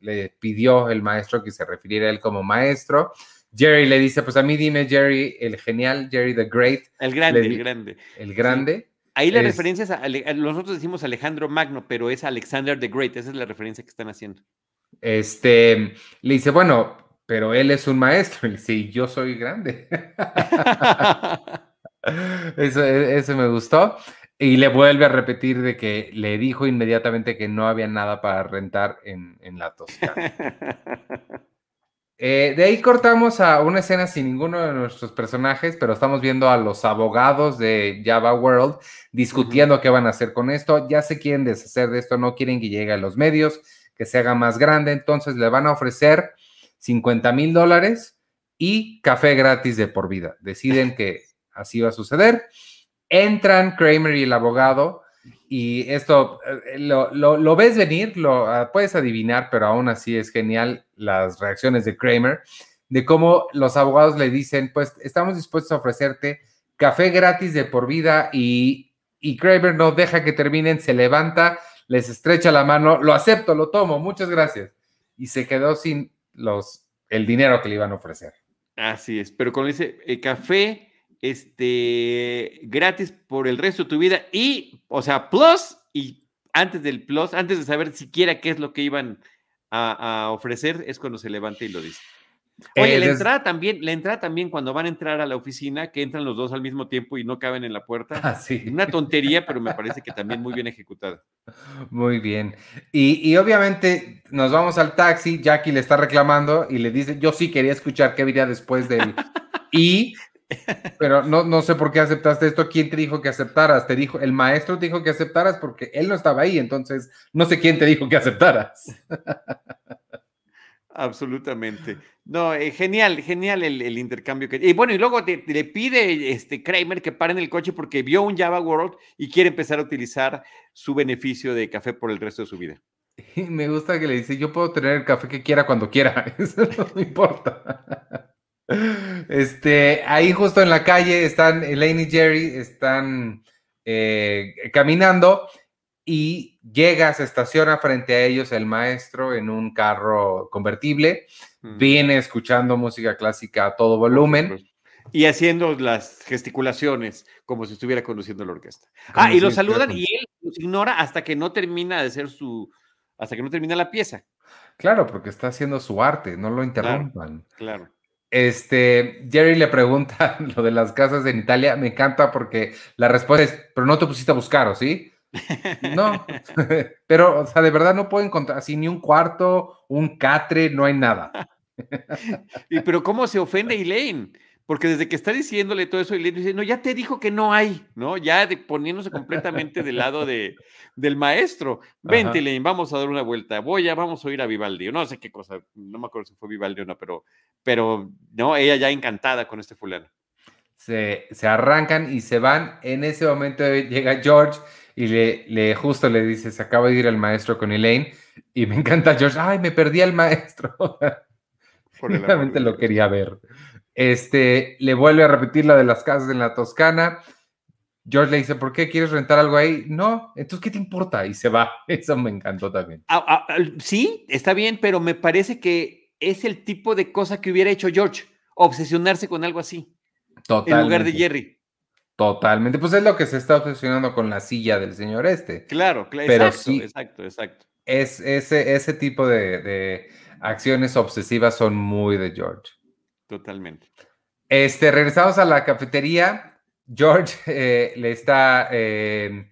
le, pidió el maestro que se refiriera a él como maestro. Jerry le dice, pues a mí dime Jerry, el genial, Jerry the Great. El grande, el grande. El grande. Ahí la referencia es, a, nosotros decimos Alejandro Magno, pero es Alexander the Great, esa es la referencia que están haciendo. Este, le dice, bueno, pero él es un maestro, y le dice, yo soy grande. eso, e, eso me gustó. Y le vuelve a repetir de que le dijo inmediatamente que no había nada para rentar en, en la Toscana. Eh, de ahí cortamos a una escena sin ninguno de nuestros personajes, pero estamos viendo a los abogados de Java World discutiendo qué van a hacer con esto. Ya se quieren deshacer de esto, no quieren que llegue a los medios, que se haga más grande, entonces le van a ofrecer 50 mil dólares y café gratis de por vida. Deciden que así va a suceder. Entran Kramer y el abogado y esto eh, lo, ves venir, lo ah, puedes adivinar, pero aún así es genial las reacciones de Kramer, de cómo los abogados le dicen, pues estamos dispuestos a ofrecerte café gratis de por vida y, y Kramer no deja que terminen, se levanta, les estrecha la mano, lo acepto, lo tomo, muchas gracias. Y se quedó sin los, el dinero que le iban a ofrecer. Así es, pero cuando dice el café este, gratis por el resto de tu vida y, o sea, plus y antes del plus, antes de saber siquiera qué es lo que iban a, ofrecer, es cuando se levanta y lo dice. Oye, la entrada también, la entrada también cuando van a entrar a la oficina, que entran los dos al mismo tiempo y no caben en la puerta. Ah, sí. Una tontería, pero me parece que también muy bien ejecutada. Muy bien. Y, y, obviamente nos vamos al taxi, Jackie le está reclamando y le dice, yo sí quería escuchar qué había después del... y pero no, no sé por qué aceptaste esto. ¿Quién te dijo que aceptaras? Te dijo, el maestro te dijo que aceptaras porque él no estaba ahí, entonces no sé quién te dijo que aceptaras. Absolutamente. No, eh, genial, genial el, intercambio que. Y bueno, y luego le pide este Kramer que paren el coche porque vio un Java World y quiere empezar a utilizar su beneficio de café por el resto de su vida. Y me gusta que le dice: Yo puedo tener el café que quiera cuando quiera. Eso no me importa. Este, ahí justo en la calle están Elaine y Jerry, están eh, caminando y llega, se estaciona frente a ellos el maestro en un carro convertible, mm. viene escuchando música clásica a todo volumen. Y haciendo las gesticulaciones como si estuviera conduciendo la orquesta. ah, y lo saludan y él los ignora hasta que no termina de hacer su, hasta que no termina la pieza. Claro, porque está haciendo su arte, no lo interrumpan. claro. Este, Jerry le pregunta lo de las casas en Italia. Me encanta porque la respuesta es, pero no te pusiste a buscar, ¿o sí? No, pero, o sea, de verdad no puedo encontrar así ni un cuarto, un catre, no hay nada. y pero cómo se ofende Elaine, porque desde que está diciéndole todo eso, Elaine dice, no, ya te dijo que no hay, ¿no? Ya poniéndose completamente del lado de, del maestro. Vente, Elaine, vamos a dar una vuelta, voy a, vamos a ir a Vivaldi, no sé qué cosa, no me acuerdo si fue Vivaldi o no, pero, pero, no, ella ya encantada con este fulano. Se, se arrancan y se van. En ese momento llega George y le, le justo le dice, se acaba de ir el maestro con Elaine y me encanta George, ay, me perdí al maestro. Realmente lo quería ver. Este, le vuelve a repetir la de las casas en la Toscana. George le dice, ¿por qué quieres rentar algo ahí? No, entonces, ¿qué te importa? Y se va. Eso me encantó también. Ah, ah, sí, está bien, pero me parece que es el tipo de cosa que hubiera hecho George, obsesionarse con algo así. Totalmente. En lugar de Jerry. Totalmente. Pues es lo que se está obsesionando con la silla del señor este. Claro, claro. Pero exacto, sí, exacto, exacto. Es ese, ese tipo de acciones obsesivas son muy de George. Totalmente. Este, regresamos a la cafetería. George eh, le está eh,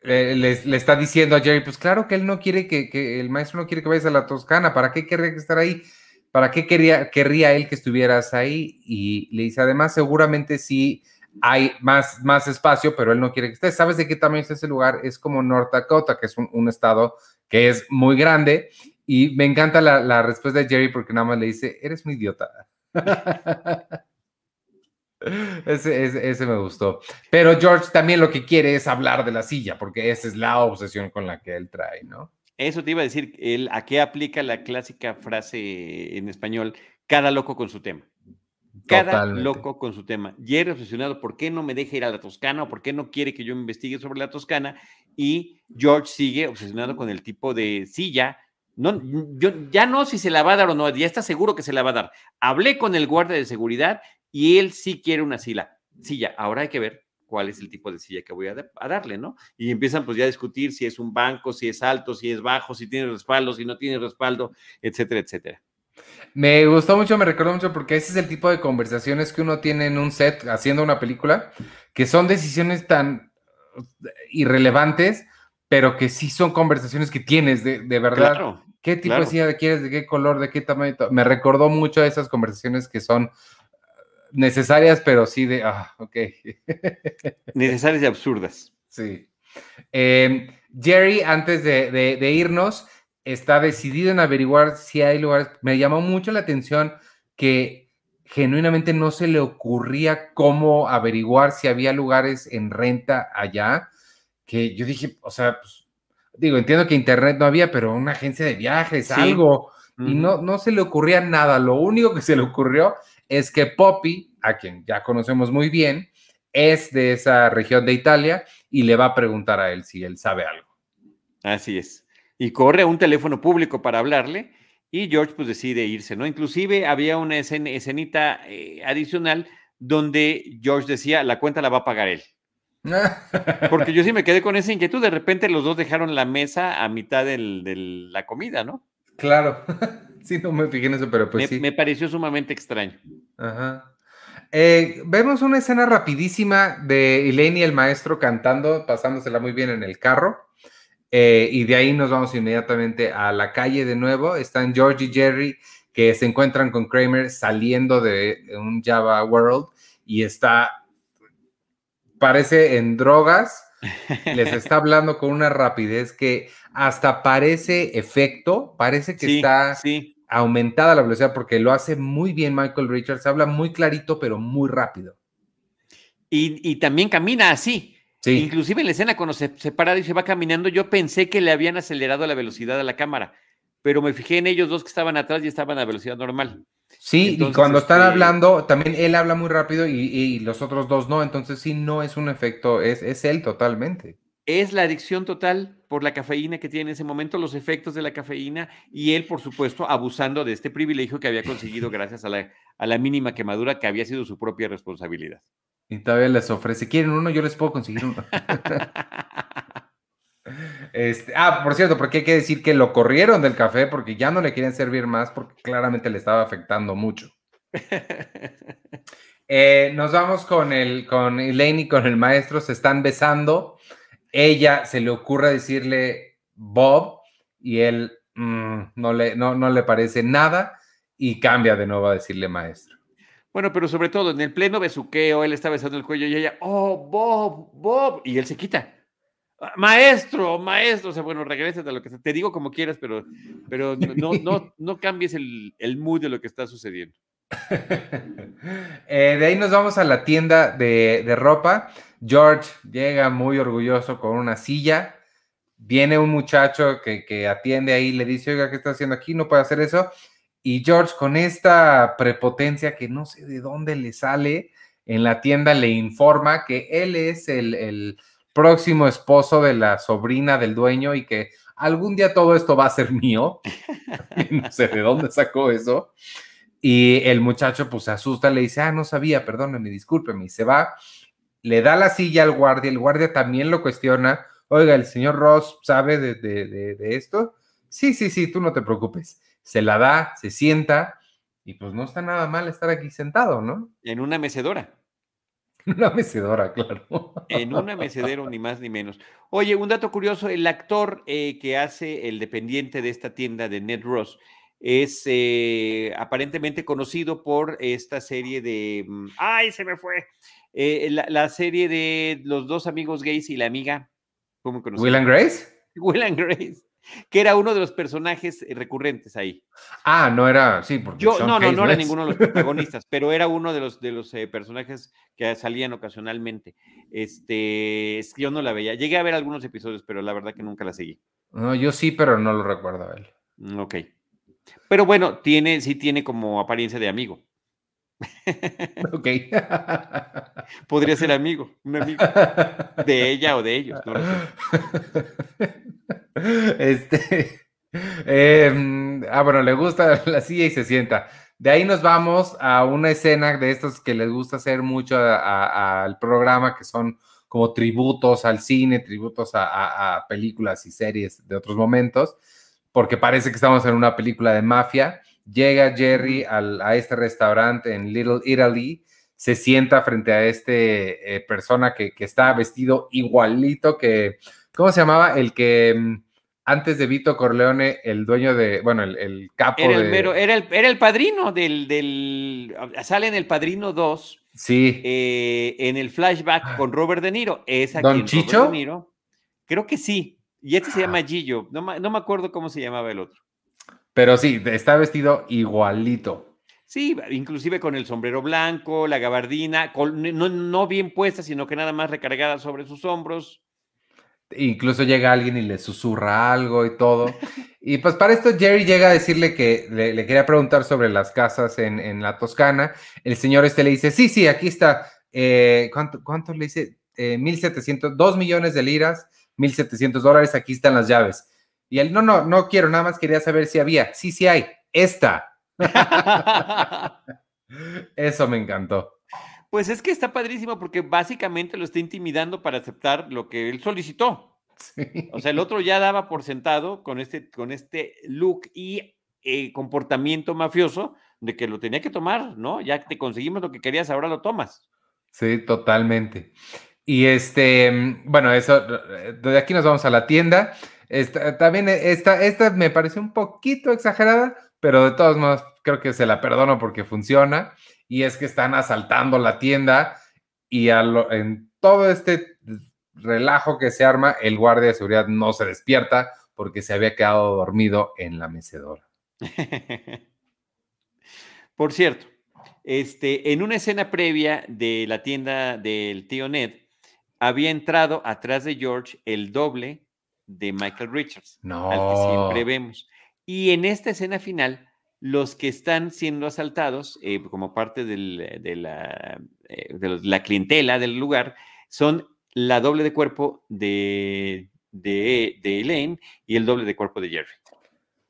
le, está diciendo a Jerry, pues claro que él no quiere que, el maestro no quiere que vayas a la Toscana, ¿para qué querría estar ahí? ¿Para qué quería, querría él que estuvieras ahí? Y le dice, además, seguramente sí hay más, más espacio, pero él no quiere que estés. ¿Sabes de qué tamaño es ese lugar? Es como North Dakota, que es un estado que es muy grande y me encanta la, respuesta de Jerry porque nada más le dice, eres un idiota. ese, me gustó. Pero George también lo que quiere es hablar de la silla, porque esa es la obsesión con la que él trae, ¿no? Eso te iba a decir, él, ¿a qué aplica la clásica frase en español? Cada loco con su tema. Cada loco con su tema. Jerry obsesionado, ¿por qué no me deja ir a la Toscana o por qué no quiere que yo investigue sobre la Toscana? Y George sigue obsesionado con el tipo de silla no, yo ya no si se la va a dar o no, ya está seguro que se la va a dar. Hablé con el guardia de seguridad y él sí quiere una silla. Silla, ahora hay que ver cuál es el tipo de silla que voy a, darle, ¿no? Y empiezan pues ya a discutir si es un banco, si es alto, si es bajo, si tiene respaldo, si no tiene respaldo, etcétera, etcétera. Me gustó mucho, me recordó mucho porque ese es el tipo de conversaciones que uno tiene en un set haciendo una película, que son decisiones tan irrelevantes, pero que sí son conversaciones que tienes de, de verdad. Claro. ¿Qué tipo de silla quieres? ¿De qué color? ¿De qué tamaño? Me recordó mucho a esas conversaciones que son necesarias, pero sí de, ah, ok. necesarias y absurdas. Sí. Em, Jerry, antes de, irnos, está decidido en averiguar si hay lugares. Me llamó mucho la atención que genuinamente no se le ocurría cómo averiguar si había lugares en renta allá, que yo dije, o sea, pues, digo, entiendo que internet no había, pero una agencia de viajes, algo, y no, no se le ocurría nada. Lo único que se le ocurrió es que Poppy, a quien ya conocemos muy bien, es de esa región de Italia y le va a preguntar a él si él sabe algo. Así es. Y corre a un teléfono público para hablarle y George pues decide irse, ¿no? Inclusive había una escenita eh, adicional donde George decía, la cuenta la va a pagar él. Porque yo sí me quedé con esa inquietud. De repente los dos dejaron la mesa a mitad de la comida, ¿no? Claro. sí, no me fijé en eso, pero pues me, sí. Me pareció sumamente extraño. Ajá. Eh, vemos una escena rapidísima de Elaine y el maestro cantando, pasándosela muy bien en el carro. Eh, y de ahí nos vamos inmediatamente a la calle de nuevo. Están George y Jerry que se encuentran con Kramer saliendo de un Java World y está parece en drogas, les está hablando con una rapidez que hasta parece efecto, parece que está aumentada la velocidad porque lo hace muy bien Michael Richards, habla muy clarito pero muy rápido. Y, también camina así. Inclusive en la escena cuando se, se para y se va caminando, yo pensé que le habían acelerado la velocidad a la cámara, pero me fijé en ellos dos que estaban atrás y estaban a velocidad normal. Sí, y cuando están este hablando, también él habla muy rápido y, los otros dos no, entonces sí, no es un efecto, es, es él totalmente. Es la adicción total por la cafeína que tiene en ese momento, los efectos de la cafeína y él, por supuesto, abusando de este privilegio que había conseguido gracias a la, a la mínima quemadura que había sido su propia responsabilidad. Y todavía les ofrece, ¿quieren uno? Yo les puedo conseguir uno. Este, ah, por cierto, porque hay que decir que lo corrieron del café porque ya no le querían servir más porque claramente le estaba afectando mucho. Eh, nos vamos con el, con Elaine y con el maestro, se están besando. Ella se le ocurre decirle Bob y él mm, no, le, no, no le parece nada y cambia de nuevo a decirle maestro. Bueno, pero sobre todo en el pleno besuqueo, él está besando el cuello y ella, oh, Bob, Bob, y él se quita. Maestro, maestro, o sea, bueno, regrésate a lo que te digo como quieras, pero, pero no, no, no cambies el, el mood de lo que está sucediendo. Eh, de ahí nos vamos a la tienda de, de, ropa. George llega muy orgulloso con una silla. Viene un muchacho que, que atiende ahí, le dice, oiga, ¿qué está haciendo aquí? No puede hacer eso. Y George, con esta prepotencia que no sé de dónde le sale, en la tienda le informa que él es el, el próximo esposo de la sobrina del dueño y que algún día todo esto va a ser mío. no sé de dónde sacó eso. Y el muchacho pues se asusta, le dice, ah, no sabía, perdóneme, discúlpeme, y se va, le da la silla al guardia, el guardia también lo cuestiona, oiga, el señor Ross sabe de, de, de esto. Sí, sí, sí, tú no te preocupes. Se la da, se sienta, y pues no está nada mal estar aquí sentado, ¿no? En una mecedora. Una mecedora, claro. En una mecedera, ni más ni menos. Oye, un dato curioso, el actor eh, que hace el dependiente de esta tienda de Ned Ross es eh, aparentemente conocido por esta serie de... mm, ¡Ay, se me fue! Eh, la, la serie de los dos amigos gays y la amiga. ¿Cómo conocí? ¿Will and Grace? Will and Grace, que era uno de los personajes eh, recurrentes ahí. Ah, no era, sí, porque Yo, no, no, no era ninguno de los protagonistas, pero era uno de los, de los eh, personajes que salían ocasionalmente. Este, es que yo no la veía. Llegué a ver algunos episodios, pero la verdad que nunca la seguí. No, yo sí, pero no lo recuerdo a él. Mm, Ok. Pero bueno, tiene, sí tiene como apariencia de amigo. Ok. Podría ser amigo, un amigo de ella o de ellos. no. Este. em, ah, bueno, le gusta la silla y se sienta. De ahí nos vamos a una escena de estos que les gusta hacer mucho al programa, que son como tributos al cine, tributos a, a- a películas y series de otros momentos, porque parece que estamos en una película de mafia. Llega Jerry al- a este restaurante en Little Italy, se sienta frente a este eh, persona que, que está vestido igualito que, ¿cómo se llamaba? El que mm, antes de Vito Corleone, el dueño de, bueno, el, el capo Era el, de... mero- era el, era el padrino del, del. Sale en el Padrino 2, Sí, eh, en el flashback con Robert De Niro. Es a ¿Don Chicho? De Niro. Creo que sí. Y este se Ah. llama Gillo. No, no me acuerdo cómo se llamaba el otro. pero sí, está vestido igualito. Sí, inclusive con el sombrero blanco, la gabardina, con- no, no bien puesta, sino que nada más recargada sobre sus hombros. Incluso llega alguien y le susurra algo y todo. Y pues para esto Jerry llega a decirle que le, le quería preguntar sobre las casas en, en la Toscana. El señor este le dice, sí, sí, aquí está. Eh, ¿cuánto, ¿Cuánto le dice? Eh, 1.700, 2 millones de liras, 1.700 dólares, aquí están las llaves. Y él, no, no, no quiero, nada más quería saber si había. Sí, sí hay, esta. Eso me encantó. Pues es que está padrísimo porque básicamente lo está intimidando para aceptar lo que él solicitó. Sí. O sea, el otro ya daba por sentado con este, con este look y eh, comportamiento mafioso de que lo tenía que tomar, ¿no? Ya te conseguimos lo que querías, ahora lo tomas. Sí, totalmente. Y este, bueno, eso, de aquí nos vamos a la tienda. Esta, también esta, esta me pareció un poquito exagerada, pero de todos modos creo que se la perdono porque funciona. Y es que están asaltando la tienda y a lo- en todo este relajo que se arma, el guardia de seguridad no se despierta porque se había quedado dormido en la mecedora. Por cierto, este, en una escena previa de la tienda del tío Ned, había entrado atrás de George el doble de Michael Richards, al que siempre vemos. Y en esta escena final, los que están siendo asaltados, eh, como parte del- de, la, eh, de los- la clientela del lugar, son la doble de cuerpo de, de, de Elaine y el doble de cuerpo de Jerry.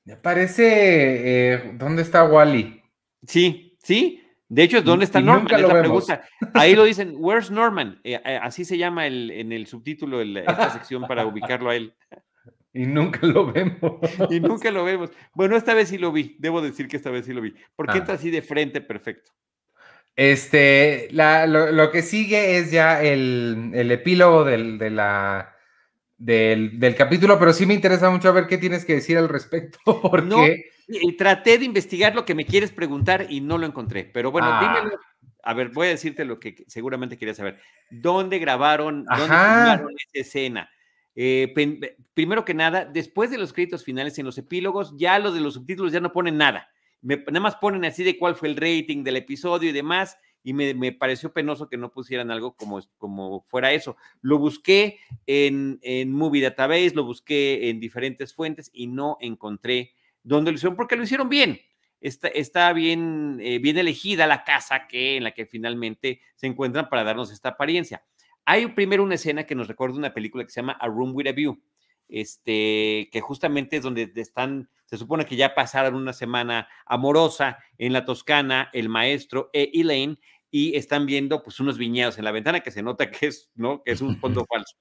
Me parece, eh, ¿dónde está Wally? Sí, sí. De hecho, ¿dónde está Norman? nunca Es lo la vemos. pregunta. Ahí lo dicen, Where's Norman? Eh, eh, así se llama el- en el subtítulo el- esta sección para ubicarlo a él. Y nunca lo vemos. Y nunca lo vemos. Bueno, esta vez sí lo vi. Debo decir que esta vez sí lo vi. Porque Ah. entra así de frente perfecto. Este, la- lo, lo que sigue es ya el, el epílogo del- de, la, del, del, capítulo, pero sí me interesa mucho ver qué tienes que decir al respecto, porque... No, traté de investigar lo que me quieres preguntar y no lo encontré, pero bueno, ah. dímelo. A ver, voy a decirte lo que seguramente querías saber. ¿Dónde grabaron, dónde filmaron esa escena? Eh, primero que nada, después de los créditos finales en los epílogos, ya los de los subtítulos ya no ponen nada. nada más ponen así de cuál fue el rating del episodio y demás, y me, pareció penoso que no pusieran algo como, como fuera eso. Lo busqué en, en Movie Database, lo busqué en diferentes fuentes y no encontré dónde lo hicieron, porque lo hicieron bien. Está, está bien, eh, bien elegida la casa que, en la que finalmente se encuentran para darnos esta apariencia. Hay primero una escena que nos recuerda una película que se llama A Room with a View, este, que justamente es donde están, se supone que ya pasaron una semana amorosa en la Toscana, el maestro e Elaine, y están viendo pues unos viñedos en la ventana que se nota que es, ¿no? Que es un fondo falso.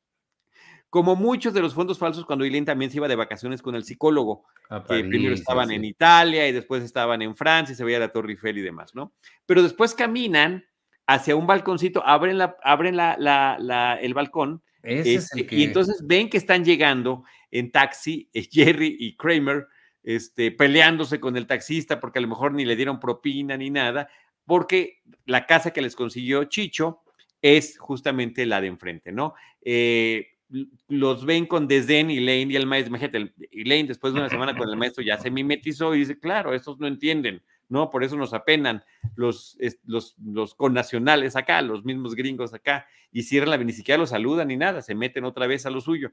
Como muchos de los fondos falsos, cuando Elaine también se iba de vacaciones con el psicólogo, que primero estaban en Italia y después estaban en Francia y se veía la Torre Eiffel y demás, ¿no? Pero después caminan hacia un balconcito, abren, la, abren la, el balcón este, y entonces ven que están llegando en taxi eh, Jerry y Kramer este, peleándose con el taxista porque a lo mejor ni le dieron propina ni nada, porque la casa que les consiguió Chicho es justamente la de enfrente, ¿no? Eh, los ven con desdén y Lane y el maestro, imagínate, Lane después de una semana con el maestro ya se mimetizó y dice, claro, estos no entienden, ¿no? Por eso nos apenan los, los, los connacionales acá, los mismos gringos acá, y cierran la ni siquiera los saludan ni nada, se meten otra vez a lo suyo.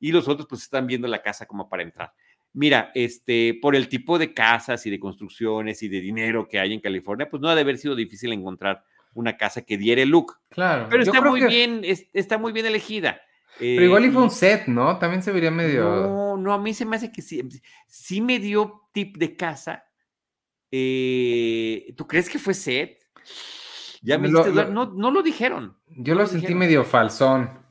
Y los otros pues están viendo la casa como para entrar. Mira, este, por el tipo de casas y de construcciones y de dinero que hay en California, pues no ha de haber sido difícil encontrar una casa que diere el look. Claro. Pero está muy bien, está muy bien elegida. Pero igual y fue un set, ¿no? También se vería medio. No, no, a mí se me hace que sí. Sí me dio tip de casa, eh, ¿Tú crees que fue set? Ya me no, lo dijeron. Yo lo, sentí medio falsón.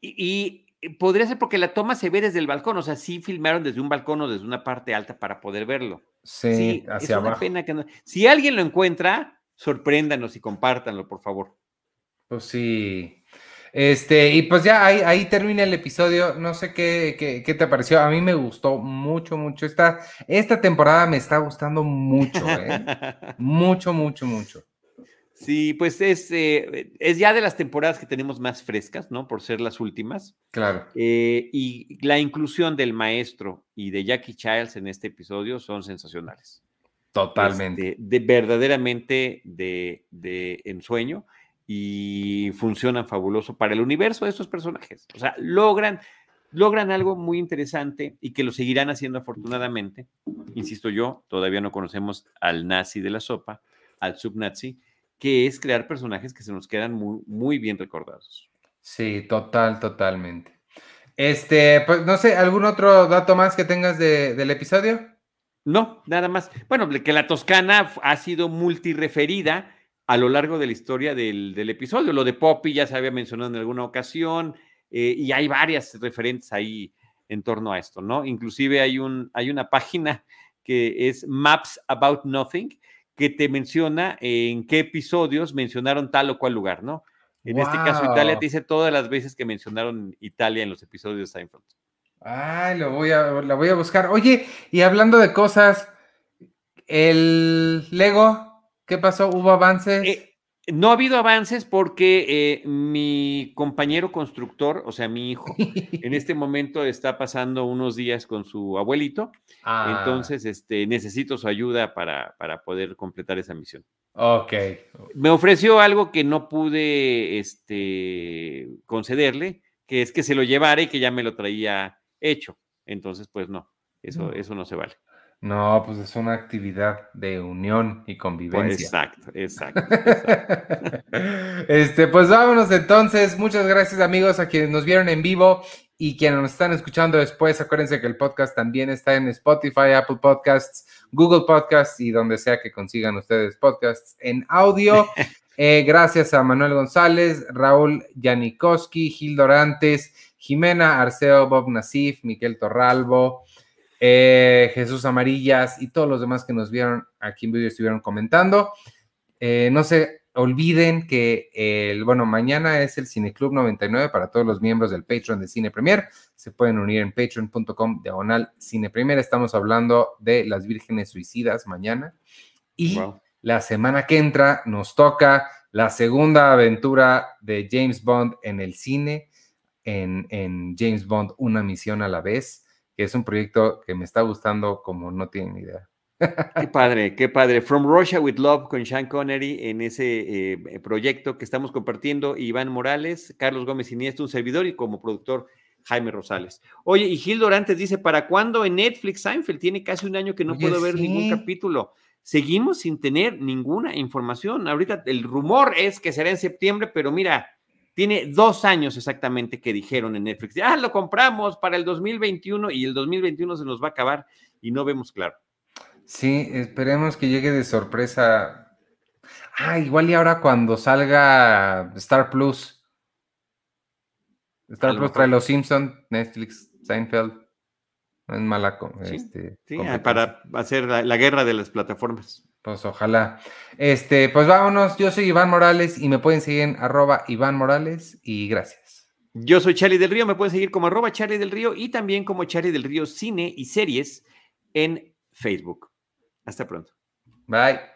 Y, podría ser porque la toma se ve desde el balcón, o sea, sí filmaron desde un balcón o desde una parte alta para poder verlo. Sí, hacia abajo. Pena que Si alguien lo encuentra, sorpréndanos y compártanlo, por favor. Pues sí. Este, y pues ya ahí, ahí termina el episodio. No sé qué, qué, te pareció. A mí me gustó mucho, mucho. Esta, esta temporada me está gustando mucho, ¿eh? mucho, mucho, mucho. Sí, pues es, eh, es ya de las temporadas que tenemos más frescas, ¿no? Por ser las últimas. Claro. Eh, y la inclusión del maestro y de Jackie Childs en este episodio son sensacionales. Totalmente. Este, de, verdaderamente de, de ensueño y funcionan fabuloso para el universo de estos personajes. O sea, logran, logran algo muy interesante y que lo seguirán haciendo afortunadamente. Insisto yo, todavía no conocemos al nazi de la sopa, al subnazi, que es crear personajes que se nos quedan muy, muy bien recordados. Sí, total, totalmente. Este, pues no sé, ¿algún otro dato más que tengas del episodio? No, nada más. Bueno, que la Toscana ha sido multireferida a lo largo de la historia del, episodio. Lo de Poppy ya se había mencionado en alguna ocasión eh, y hay varias referentes ahí en torno a esto, ¿no? Inclusive hay, un, hay una página que es Maps About Nothing que te menciona en qué episodios mencionaron tal o cual lugar, ¿no? En este caso, Italia te dice todas las veces que mencionaron Italia en los episodios de Seinfeld. Ay, lo voy a, la voy a buscar. Oye, y hablando de cosas, el Lego ¿Qué pasó? ¿Hubo avances? Eh, no ha habido avances porque eh, mi compañero constructor, o sea, mi hijo, en este momento está pasando unos días con su abuelito. Ah. Entonces, este, necesito su ayuda para, para poder completar esa misión. Ok. Me ofreció algo que no pude este, concederle, que es que se lo llevara y que ya me lo traía hecho. Entonces, pues no, eso, mm. eso no se vale. No, pues es una actividad de unión y convivencia. exacto, exacto. este, pues vámonos entonces. Muchas gracias amigos a quienes nos vieron en vivo y quienes nos están escuchando después. Acuérdense que el podcast también está en Spotify, Apple Podcasts, Google Podcasts y donde sea que consigan ustedes podcasts en audio. Eh, gracias a Manuel González, Raúl Janikowski, Gil Dorantes, Jimena Arceo, Bob Nasif, Miquel Torralbo. Eh, Jesús Amarillas y todos los demás que nos vieron aquí en vídeo estuvieron comentando. Eh, no sé, olviden que el, bueno, mañana es el Cineclub 99 para todos los miembros del Patreon de Cine Premier. Se pueden unir en patreon.com diagonal Cine Premier. Estamos hablando de Las Vírgenes Suicidas mañana. Y la semana que entra nos toca la segunda aventura de James Bond en el cine, en, en James Bond, una misión a la vez, que es un proyecto que me está gustando como no tienen idea. Qué padre, qué padre. From Russia with Love con Sean Connery en ese eh, proyecto que estamos compartiendo Iván Morales, Carlos Gómez Iniesta, un servidor y como productor Jaime Rosales. Oye, y Gil Dorantes dice, ¿para cuándo en Netflix Seinfeld? Tiene casi un año que no puedo ver ningún capítulo. Seguimos sin tener ninguna información. Ahorita el rumor es que será en septiembre, pero mira, tiene dos años exactamente que dijeron en Netflix, ya lo compramos para el 2021 y el 2021 se nos va a acabar y no vemos claro. Sí, esperemos que llegue de sorpresa. Ah, igual y ahora cuando salga Star Plus. Star Plus trae Los Simpsons, Netflix, Seinfeld. No es mala. este, ah, para hacer la, guerra de las plataformas. Pues ojalá. Este, pues vámonos. Yo soy Iván Morales y me pueden seguir en arroba Iván Morales y gracias. Yo soy Charlie del Río, me pueden seguir como arroba Charlie del Río y también como Charlie del Río Cine y Series en Facebook. Hasta pronto. Bye.